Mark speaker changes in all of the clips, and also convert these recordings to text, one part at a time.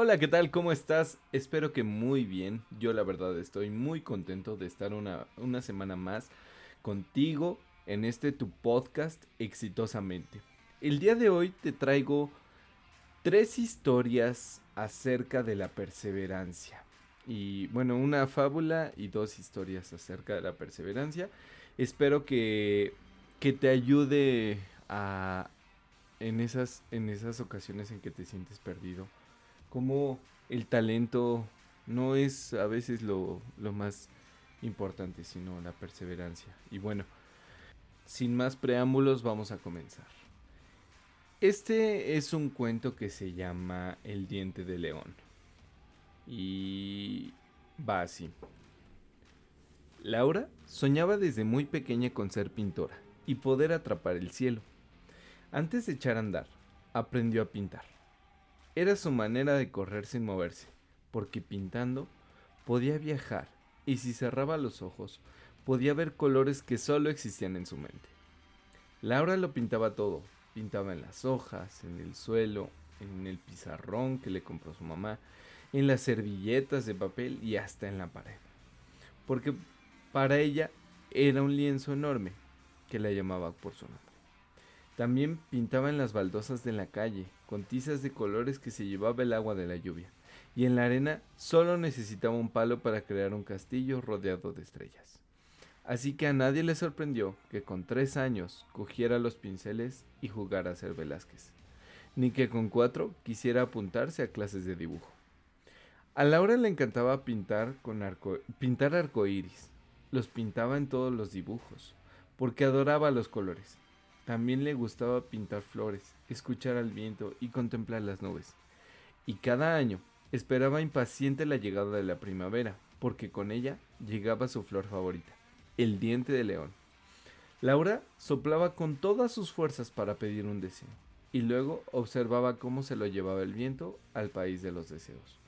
Speaker 1: Hola, ¿qué tal? ¿Cómo estás? Espero que muy bien. Yo la verdad estoy muy contento de estar una, una semana más contigo en este tu podcast exitosamente. El día de hoy te traigo tres historias acerca de la perseverancia. Y bueno, una fábula y dos historias acerca de la perseverancia. Espero que, que te ayude a, en, esas, en esas ocasiones en que te sientes perdido. Como el talento no es a veces lo, lo más importante, sino la perseverancia. Y bueno, sin más preámbulos, vamos a comenzar. Este es un cuento que se llama El diente de león. Y va así. Laura soñaba desde muy pequeña con ser pintora y poder atrapar el cielo. Antes de echar a andar, aprendió a pintar. Era su manera de correr sin moverse, porque pintando podía viajar y si cerraba los ojos podía ver colores que solo existían en su mente. Laura lo pintaba todo, Pintaba en las hojas, en el suelo, en el pizarrón que le compró su mamá, en las servilletas de papel y hasta en la pared. Porque para ella era un lienzo enorme que la llamaba por su nombre. También pintaba en las baldosas de la calle, con tizas de colores que se llevaba el agua de la lluvia, y en la arena solo necesitaba un palo para crear un castillo rodeado de estrellas. Así que a nadie le sorprendió que con tres años cogiera los pinceles y jugara a ser Velázquez, ni que con cuatro quisiera apuntarse a clases de dibujo. A Laura le encantaba pintar con arco, pintar arcoíris. Los pintaba en todos los dibujos, porque adoraba los colores. También le gustaba pintar flores, escuchar al viento y contemplar las nubes. Y cada año esperaba impaciente la llegada de la primavera, porque con ella llegaba su flor favorita el diente de león. Laura soplaba con todas sus fuerzas para pedir un deseo, y luego observaba cómo se lo llevaba el viento al país de los deseos,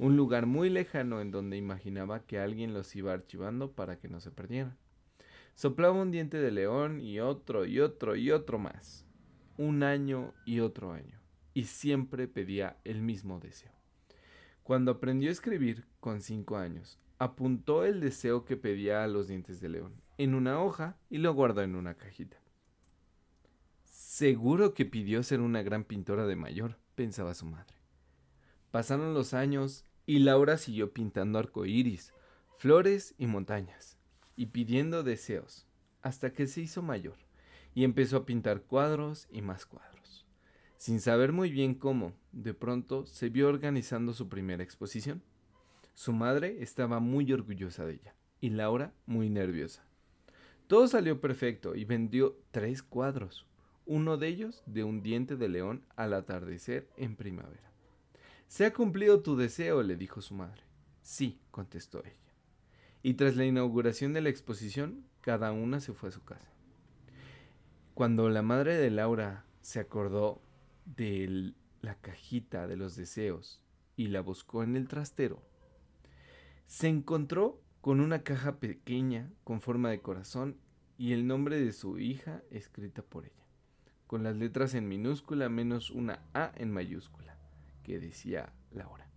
Speaker 1: un lugar muy lejano en donde imaginaba que alguien los iba archivando para que no se perdieran. Soplaba un diente de león y otro y otro y otro más, un año y otro año, y siempre pedía el mismo deseo. Cuando aprendió a escribir con cinco años, apuntó el deseo que pedía a los dientes de león en una hoja y lo guardó en una cajita. Seguro que pidió ser una gran pintora de mayor, pensaba su madre. Pasaron los años y Laura siguió pintando arcoíris, flores y montañas, y pidiendo deseos, hasta que se hizo mayor y empezó a pintar cuadros y más cuadros. Sin saber muy bien cómo, de pronto se vio organizando su primera exposición. Su madre estaba muy orgullosa de ella y Laura muy nerviosa. Todo salió perfecto y vendió tres cuadros, uno de ellos de un diente de león al atardecer en primavera. Se ha cumplido tu deseo, le dijo su madre. Sí, contestó ella. Y tras la inauguración de la exposición, cada una se fue a su casa. Cuando la madre de Laura se acordó de la cajita de los deseos y la buscó en el trastero, se encontró con una caja pequeña con forma de corazón y el nombre de su hija escrita por ella, con las letras en minúscula menos una A en mayúscula, que decía Laura.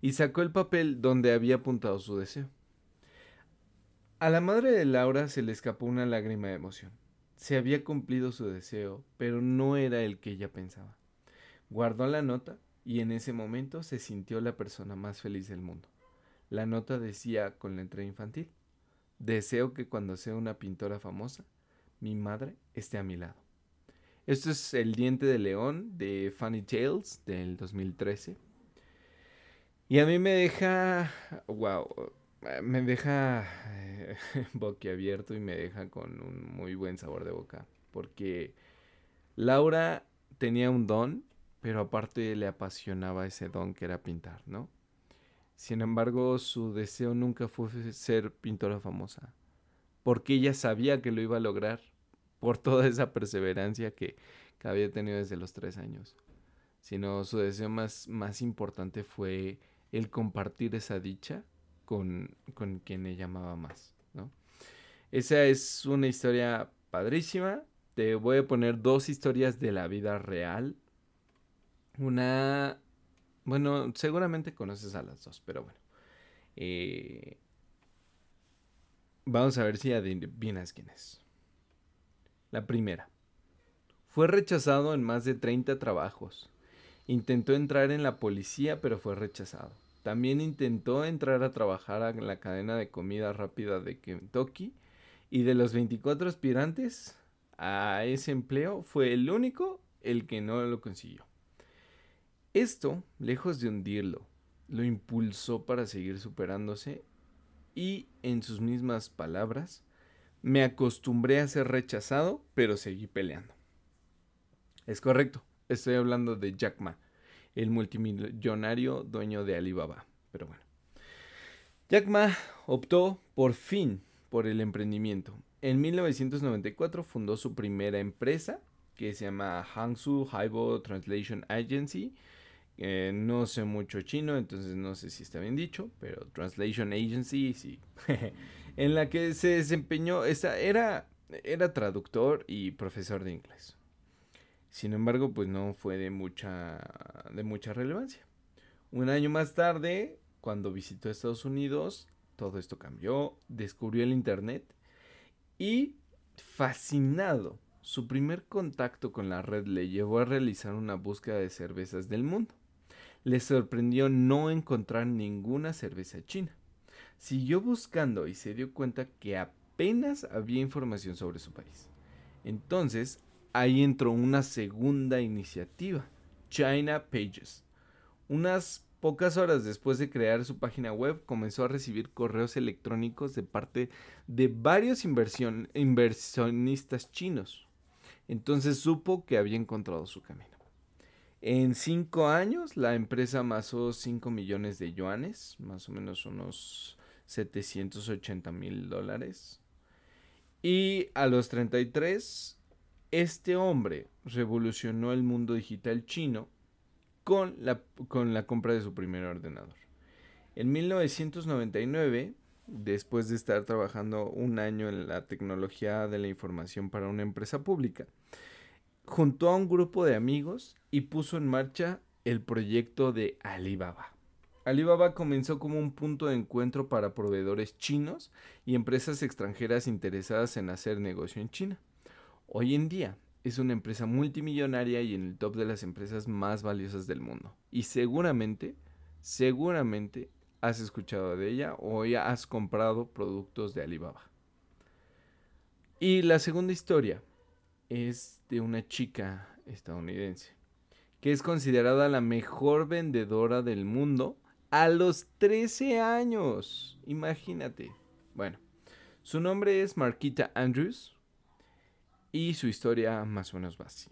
Speaker 1: Y sacó el papel donde había apuntado su deseo. A la madre de Laura se le escapó una lágrima de emoción. Se había cumplido su deseo, pero no era el que ella pensaba. Guardó la nota y en ese momento se sintió la persona más feliz del mundo. La nota decía con letra infantil, deseo que cuando sea una pintora famosa, mi madre esté a mi lado. Esto es El diente de león de Funny Tales del 2013. Y a mí me deja, wow, me deja eh, boquiabierto y me deja con un muy buen sabor de boca. Porque Laura tenía un don, pero aparte le apasionaba ese don que era pintar, ¿no? Sin embargo, su deseo nunca fue ser pintora famosa, porque ella sabía que lo iba a lograr por toda esa perseverancia que, había tenido desde los tres años. Sino su deseo más, más importante fue el compartir esa dicha con, con quien ella amaba más. ¿no? Esa es una historia padrísima. Te voy a poner dos historias de la vida real. Una Bueno, seguramente conoces a las dos, pero bueno. Eh, vamos a ver si adivinas quién es. La primera. Fue rechazado en más de 30 trabajos. Intentó entrar en la policía, pero fue rechazado. También intentó entrar a trabajar en la cadena de comida rápida de Kentucky. Y de los 24 aspirantes a ese empleo, fue el único el que no lo consiguió. Esto, lejos de hundirlo, lo impulsó para seguir superándose y, en sus mismas palabras, me acostumbré a ser rechazado, pero seguí peleando. Es correcto, estoy hablando de Jack Ma, el multimillonario dueño de Alibaba. Pero bueno. Jack Ma optó por fin por el emprendimiento. En 1994 fundó su primera empresa que se llama Hangzhou Haibo Translation Agency. Eh, no sé mucho chino, entonces no sé si está bien dicho, pero Translation Agency sí. en la que se desempeñó, esa, era, era traductor y profesor de inglés. Sin embargo, pues no fue de mucha, de mucha relevancia. Un año más tarde, cuando visitó Estados Unidos, todo esto cambió, descubrió el Internet y fascinado su primer contacto con la red le llevó a realizar una búsqueda de cervezas del mundo. Le sorprendió no encontrar ninguna cerveza china. Siguió buscando y se dio cuenta que apenas había información sobre su país. Entonces, ahí entró una segunda iniciativa, China Pages. Unas Pocas horas después de crear su página web, comenzó a recibir correos electrónicos de parte de varios inversionistas chinos entonces supo que había encontrado su camino. En cinco años, la empresa amasó 5 millones de yuanes, más o menos unos 780 mil dólares. Y a los 33, este hombre revolucionó el mundo digital chino con la, compra de su primer ordenador. En 1999, después de estar trabajando un año en la tecnología de la información para una empresa pública, juntó a un grupo de amigos y puso en marcha el proyecto de Alibaba. Alibaba comenzó como un punto de encuentro para proveedores chinos y empresas extranjeras interesadas en hacer negocio en China. Hoy en día es una empresa multimillonaria y en el top de las empresas más valiosas del mundo. Y seguramente, seguramente has escuchado de ella o ya has comprado productos de Alibaba. Y la segunda historia es de una chica estadounidense que es considerada la mejor vendedora del mundo a los 13 años. Imagínate. Bueno, su nombre es Marquita Andrews y su historia más o menos va así.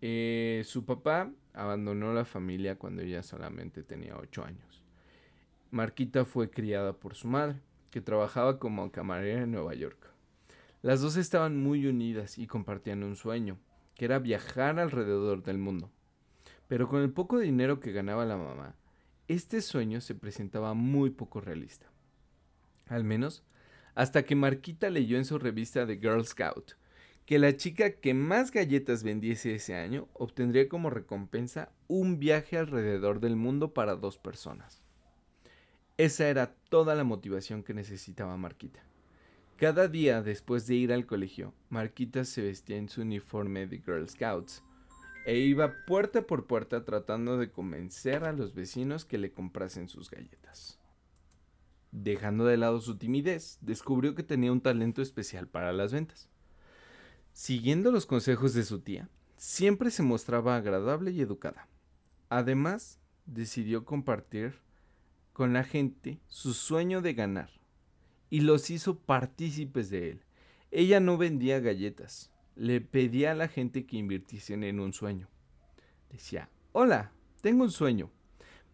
Speaker 1: Eh, su papá abandonó la familia cuando ella solamente tenía 8 años. Marquita fue criada por su madre, que trabajaba como camarera en Nueva York. Las dos estaban muy unidas y compartían un sueño, que era viajar alrededor del mundo. Pero con el poco dinero que ganaba la mamá, este sueño se presentaba muy poco realista. Al menos hasta que Marquita leyó en su revista de Girl Scout que la chica que más galletas vendiese ese año obtendría como recompensa un viaje alrededor del mundo para dos personas. Esa era toda la motivación que necesitaba Marquita. Cada día después de ir al colegio, Marquita se vestía en su uniforme de Girl Scouts e iba puerta por puerta tratando de convencer a los vecinos que le comprasen sus galletas. Dejando de lado su timidez, descubrió que tenía un talento especial para las ventas. Siguiendo los consejos de su tía, siempre se mostraba agradable y educada. Además, decidió compartir con la gente su sueño de ganar y los hizo partícipes de él. Ella no vendía galletas, le pedía a la gente que invirtiesen en un sueño. Decía, hola, tengo un sueño.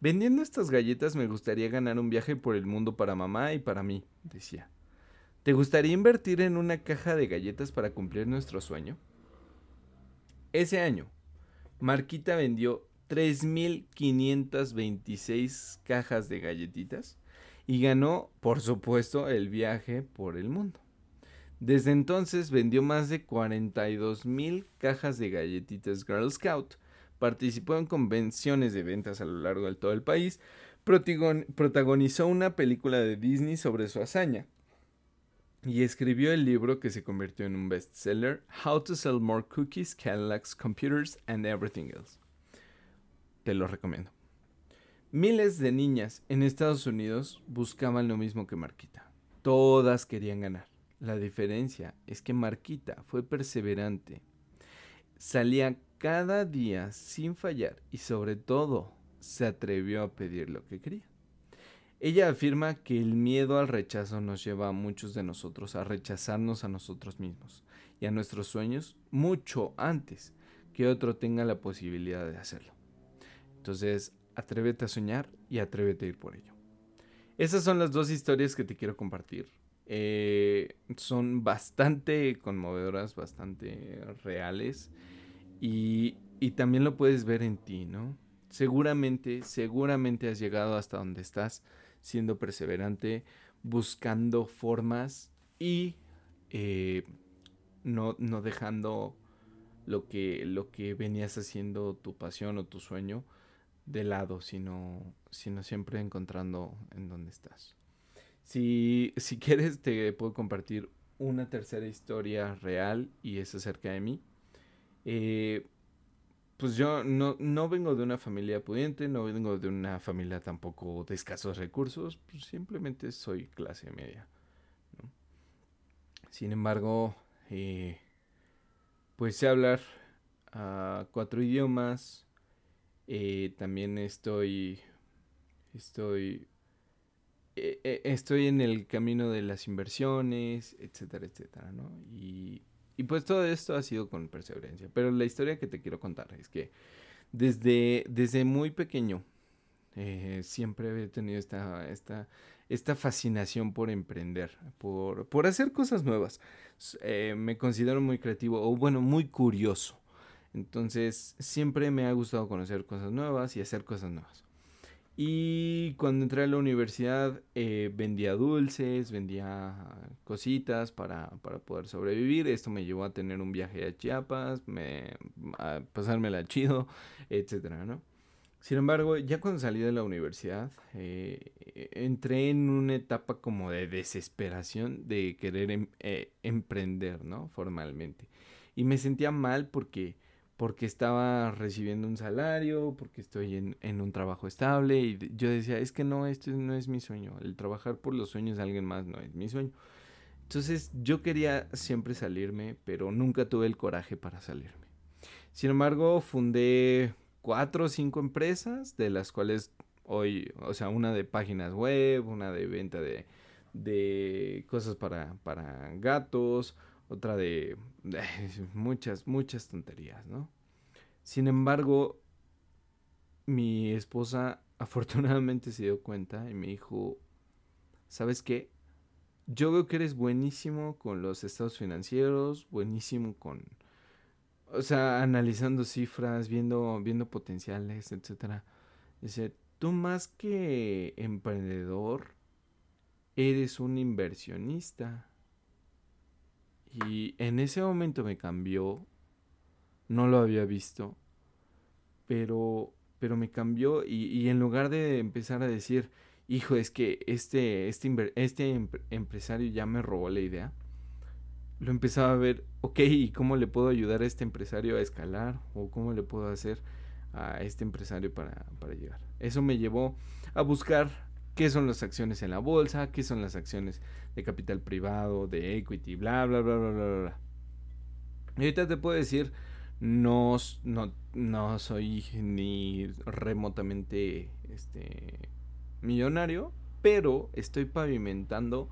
Speaker 1: Vendiendo estas galletas me gustaría ganar un viaje por el mundo para mamá y para mí, decía. ¿Te gustaría invertir en una caja de galletas para cumplir nuestro sueño? Ese año, Marquita vendió 3.526 cajas de galletitas y ganó, por supuesto, el viaje por el mundo. Desde entonces vendió más de 42.000 cajas de galletitas Girl Scout participó en convenciones de ventas a lo largo de todo el país, protagonizó una película de Disney sobre su hazaña y escribió el libro que se convirtió en un bestseller, How to Sell More Cookies, Cadillacs, Computers and Everything Else. Te lo recomiendo. Miles de niñas en Estados Unidos buscaban lo mismo que Marquita. Todas querían ganar. La diferencia es que Marquita fue perseverante. Salía cada día sin fallar y sobre todo se atrevió a pedir lo que quería. Ella afirma que el miedo al rechazo nos lleva a muchos de nosotros a rechazarnos a nosotros mismos y a nuestros sueños mucho antes que otro tenga la posibilidad de hacerlo. Entonces, atrévete a soñar y atrévete a ir por ello. Esas son las dos historias que te quiero compartir. Eh, son bastante conmovedoras, bastante reales y, y también lo puedes ver en ti, ¿no? Seguramente, seguramente has llegado hasta donde estás siendo perseverante, buscando formas y eh, no, no, dejando lo que, lo que venías haciendo tu pasión o tu sueño de lado, sino, sino siempre encontrando en dónde estás. Si, si quieres, te puedo compartir una tercera historia real y es acerca de mí. Eh, pues yo no, no vengo de una familia pudiente, no vengo de una familia tampoco de escasos recursos, pues simplemente soy clase media. Sin embargo, eh, pues sé hablar uh, cuatro idiomas, eh, también estoy, estoy, eh, estoy en el camino de las inversiones, etcétera, etcétera, ¿no? Y y pues todo esto ha sido con perseverancia. Pero la historia que te quiero contar es que desde, desde muy pequeño eh, siempre he tenido esta, esta, esta fascinación por emprender, por, por hacer cosas nuevas. Eh, me considero muy creativo o bueno, muy curioso. Entonces siempre me ha gustado conocer cosas nuevas y hacer cosas nuevas. Y cuando entré a la universidad eh, vendía dulces, vendía cositas para, para, poder sobrevivir. Esto me llevó a tener un viaje a Chiapas, me, a pasármela chido, etcétera, ¿no? Sin embargo, ya cuando salí de la universidad, eh, entré en una etapa como de desesperación de querer em, eh, emprender, ¿no? Formalmente. Y me sentía mal porque porque estaba recibiendo un salario, porque estoy en, un trabajo estable y yo decía, es que no, esto no es mi sueño, el trabajar por los sueños de alguien más no es mi sueño. Entonces yo quería siempre salirme, pero nunca tuve el coraje para salirme. Sin embargo, fundé cuatro o cinco empresas, de las cuales hoy, o sea, una de páginas web, una de venta de, de cosas para, para gatos, otra de, muchas, muchas tonterías, ¿no? Sin embargo, mi esposa afortunadamente se dio cuenta y me dijo, ¿sabes qué? Yo veo que eres buenísimo con los estados financieros, buenísimo con, o sea, analizando cifras, viendo, viendo potenciales, etcétera. Dice, tú más que emprendedor, eres un inversionista. Y en ese momento me cambió. No lo había visto. Pero, pero me cambió y, en lugar de empezar a decir, hijo, es que este, este, este empresario ya me robó la idea, lo empezaba a ver, ok, ¿y cómo le puedo ayudar a este empresario a escalar? ¿O cómo le puedo hacer a este empresario para, para llegar? Eso me llevó a buscar qué son las acciones en la bolsa, qué son las acciones de capital privado, de equity, bla, bla, bla, bla, bla, bla. Y ahorita te puedo decir, no, no, no soy ni remotamente este, millonario, pero estoy pavimentando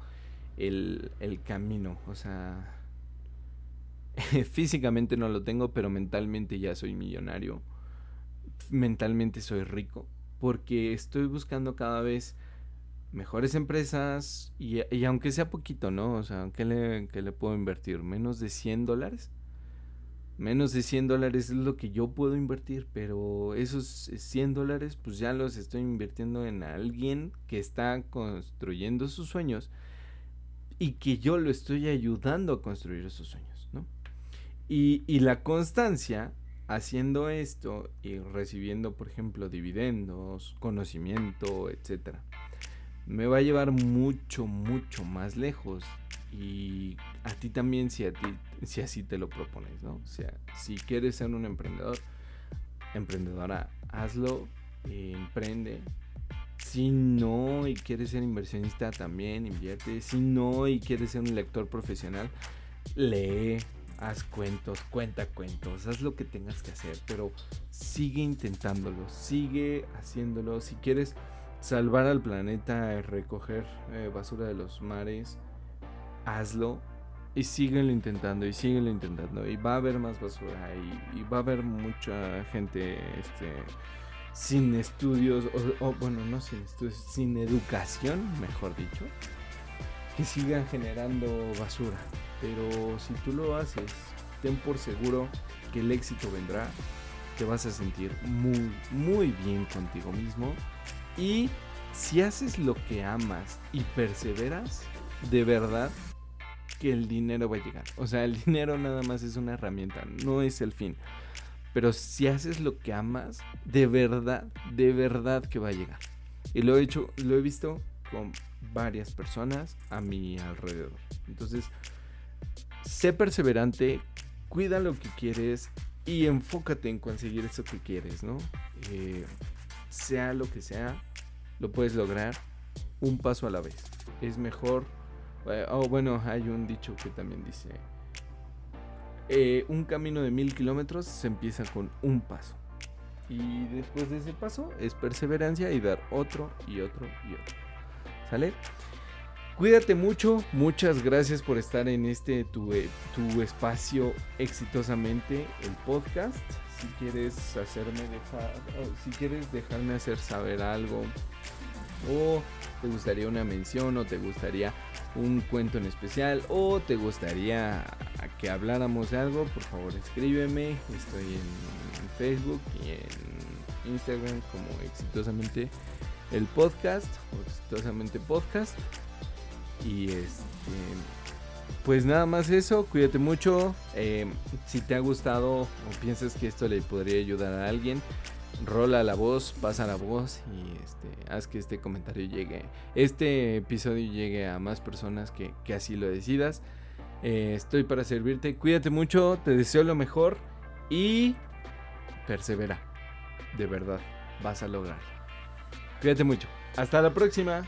Speaker 1: el, el camino. O sea, físicamente no lo tengo, pero mentalmente ya soy millonario. Mentalmente soy rico. Porque estoy buscando cada vez mejores empresas y, aunque sea poquito, ¿no? O sea, ¿qué le, le puedo invertir? ¿Menos de 100 dólares? Menos de 100 dólares es lo que yo puedo invertir, pero esos 100 dólares pues ya los estoy invirtiendo en alguien que está construyendo sus sueños y que yo lo estoy ayudando a construir esos sueños, ¿no? Y, y la constancia haciendo esto y recibiendo, por ejemplo, dividendos, conocimiento, etcétera, me va a llevar mucho, mucho más lejos. Y a ti también si a ti, si así te lo propones, ¿no? O sea, si quieres ser un emprendedor, emprendedora, hazlo, eh, emprende. Si no y quieres ser inversionista, también invierte. Si no y quieres ser un lector profesional, lee, haz cuentos, cuenta cuentos, haz lo que tengas que hacer, pero sigue intentándolo, sigue haciéndolo. Si quieres salvar al planeta, recoger eh, basura de los mares, hazlo. Y síguelo intentando y síguelo intentando. Y va a haber más basura y, va a haber mucha gente este sin estudios o, bueno no sin estudios sin educación mejor dicho que sigan generando basura. Pero si tú lo haces ten por seguro que el éxito vendrá te vas a sentir muy muy bien contigo mismo y si haces lo que amas y perseveras de verdad que el dinero va a llegar. O sea, el dinero nada más es una herramienta, no es el fin. Pero si haces lo que amas, de verdad, de verdad que va a llegar. Y lo he hecho, lo he visto con varias personas a mi alrededor. Entonces, sé perseverante, cuida lo que quieres y enfócate en conseguir eso que quieres, ¿no? Eh, sea lo que sea, lo puedes lograr un paso a la vez. Es mejor eh, oh, bueno, hay un dicho que también dice, eh, un camino de mil kilómetros se empieza con un paso. Y después de ese paso es perseverancia y dar otro y otro y otro. ¿Sale? Cuídate mucho, muchas gracias por estar en este tu, eh, tu espacio exitosamente, el podcast. Si quieres hacerme dejar, si quieres dejarme hacer saber algo, o te gustaría una mención, o te gustaría un cuento en especial o te gustaría que habláramos de algo, por favor escríbeme. Estoy en Facebook y en Instagram como exitosamente el podcast o exitosamente podcast. Y este, pues nada más eso, cuídate mucho. Eh, si te ha gustado o piensas que esto le podría ayudar a alguien, rola la voz, pasa la voz y este, haz que este comentario llegue, este episodio llegue a más personas que, así lo decidas. Eh, estoy para servirte, cuídate mucho, te deseo lo mejor y persevera, de verdad, vas a lograrlo. Cuídate mucho, hasta la próxima.